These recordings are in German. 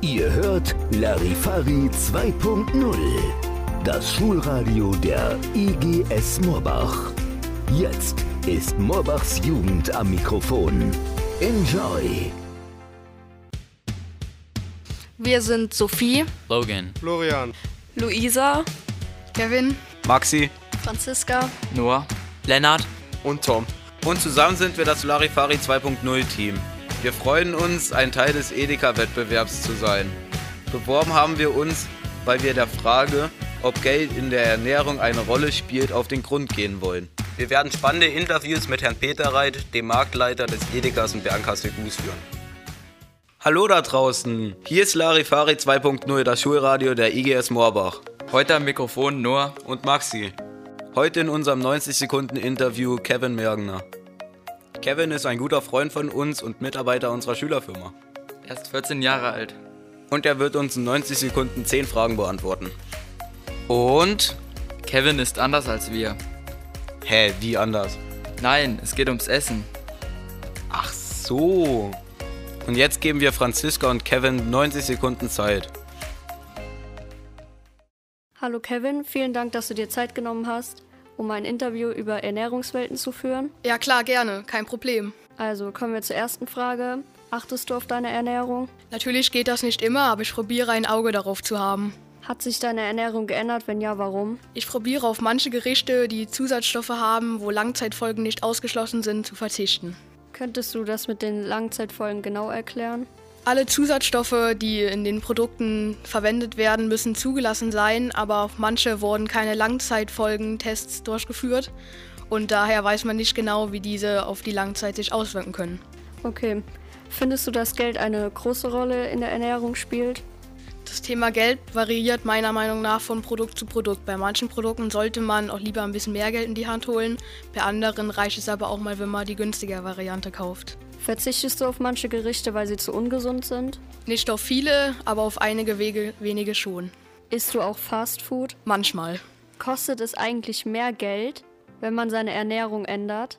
Ihr hört Larifari 2.0, das Schulradio der IGS Morbach. Jetzt ist Morbachs Jugend am Mikrofon. Enjoy! Wir sind Sophie, Logan, Florian, Luisa, Kevin, Maxi Franziska. Noah, Lennart. und Tom. Und zusammen sind wir das Larifari 2.0 Team. Wir freuen uns, ein Teil des Edeka-Wettbewerbs zu sein. Beworben haben wir uns, weil wir der Frage, ob Geld in der Ernährung eine Rolle spielt, auf den Grund gehen wollen. Wir werden spannende Interviews mit Herrn Peter Reit, dem Marktleiter des Edekas in Bernkastel-Gus führen. Hallo da draußen, hier ist Larifari 2.0, das Schulradio der IGS Moorbach. Heute am Mikrofon Noah. Und Maxi. Heute in unserem 90 Sekunden Interview Kevin Mergner. Kevin ist ein guter Freund von uns und Mitarbeiter unserer Schülerfirma. Er ist 14 Jahre alt. Und er wird uns in 90 Sekunden 10 Fragen beantworten. Und? Kevin ist anders als wir. Hä, wie anders? Nein, es geht ums Essen. Ach so. Und jetzt geben wir Franziska und Kevin 90 Sekunden Zeit. Hallo Kevin, vielen Dank, dass du dir Zeit genommen hast, um ein Interview über Ernährungswelten zu führen. Ja klar, gerne, kein Problem. Also kommen wir zur ersten Frage. Achtest du auf deine Ernährung? Natürlich geht das nicht immer, aber ich probiere ein Auge darauf zu haben. Hat sich deine Ernährung geändert? Wenn ja, warum? Ich probiere auf manche Gerichte, die Zusatzstoffe haben, wo Langzeitfolgen nicht ausgeschlossen sind, zu verzichten. Könntest du das mit den Langzeitfolgen genau erklären? Alle Zusatzstoffe, die in den Produkten verwendet werden, müssen zugelassen sein, aber auf manche wurden keine Langzeitfolgentests durchgeführt und daher weiß man nicht genau, wie diese auf die Langzeit sich auswirken können. Okay. Findest du, dass Geld eine große Rolle in der Ernährung spielt? Das Thema Geld variiert meiner Meinung nach von Produkt zu Produkt. Bei manchen Produkten sollte man auch lieber ein bisschen mehr Geld in die Hand holen. Bei anderen reicht es aber auch mal, wenn man die günstige Variante kauft. Verzichtest du auf manche Gerichte, weil sie zu ungesund sind? Nicht auf viele, aber auf einige Wege, wenige schon. Isst du auch Fast Food? Manchmal. Kostet es eigentlich mehr Geld, wenn man seine Ernährung ändert?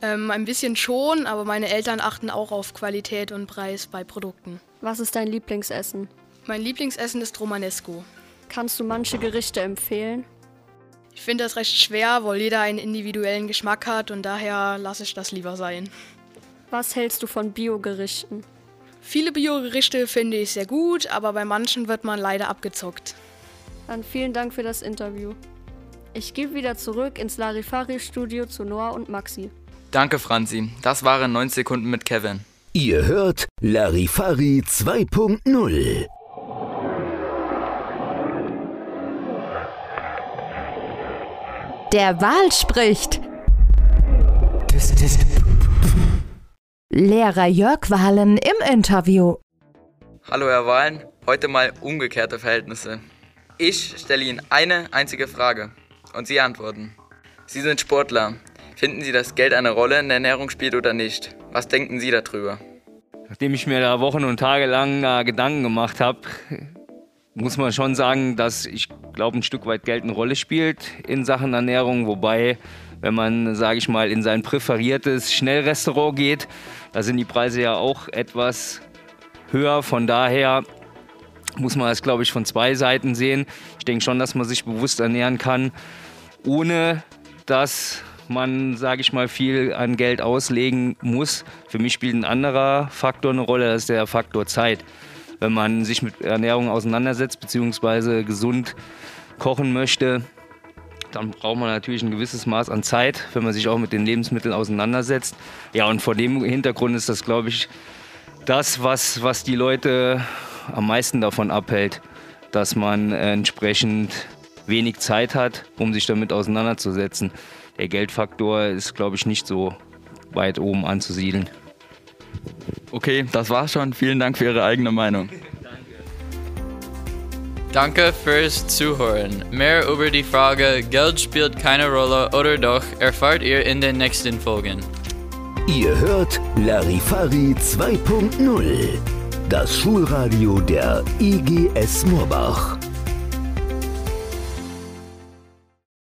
Ähm, ein bisschen schon, aber meine Eltern achten auch auf Qualität und Preis bei Produkten. Was ist dein Lieblingsessen? Mein Lieblingsessen ist Romanesco. Kannst du manche Gerichte empfehlen? Ich finde das recht schwer, weil jeder einen individuellen Geschmack hat und daher lasse ich das lieber sein. Was hältst du von Biogerichten? Viele Biogerichte finde ich sehr gut, aber bei manchen wird man leider abgezockt. Dann vielen Dank für das Interview. Ich gebe wieder zurück ins Larifari-Studio zu Noah und Maxi. Danke, Franzi. Das waren 90 Sekunden mit Kevin. Ihr hört Larifari 2.0. Der Wal spricht. Lehrer Jörg Wahlen im Interview. Hallo, Herr Wahlen. Heute mal umgekehrte Verhältnisse. Ich stelle Ihnen eine einzige Frage und Sie antworten. Sie sind Sportler. Finden Sie, dass Geld eine Rolle in der Ernährung spielt oder nicht? Was denken Sie darüber? Nachdem ich mir da Wochen und Tage lang äh, Gedanken gemacht habe, muss man schon sagen, dass ich glaube, ein Stück weit Geld eine Rolle spielt in Sachen Ernährung. Wobei, wenn man, sage ich mal, in sein präferiertes Schnellrestaurant geht, da sind die Preise ja auch etwas höher. Von daher muss man das, glaube ich, von zwei Seiten sehen. Ich denke schon, dass man sich bewusst ernähren kann, ohne dass man, sage ich mal, viel an Geld auslegen muss. Für mich spielt ein anderer Faktor eine Rolle, das ist der Faktor Zeit. Wenn man sich mit Ernährung auseinandersetzt bzw. gesund kochen möchte, dann braucht man natürlich ein gewisses Maß an Zeit, wenn man sich auch mit den Lebensmitteln auseinandersetzt. Ja, und vor dem Hintergrund ist das, glaube ich, das, was, was die Leute am meisten davon abhält, dass man entsprechend wenig Zeit hat, um sich damit auseinanderzusetzen. Der Geldfaktor ist, glaube ich, nicht so weit oben anzusiedeln. Okay, das war's schon. Vielen Dank für Ihre eigene Meinung. Danke fürs Zuhören. Mehr über die Frage Geld spielt keine Rolle oder doch erfahrt ihr in den nächsten Folgen. Ihr hört Larifari 2.0, das Schulradio der IGS Moorbach.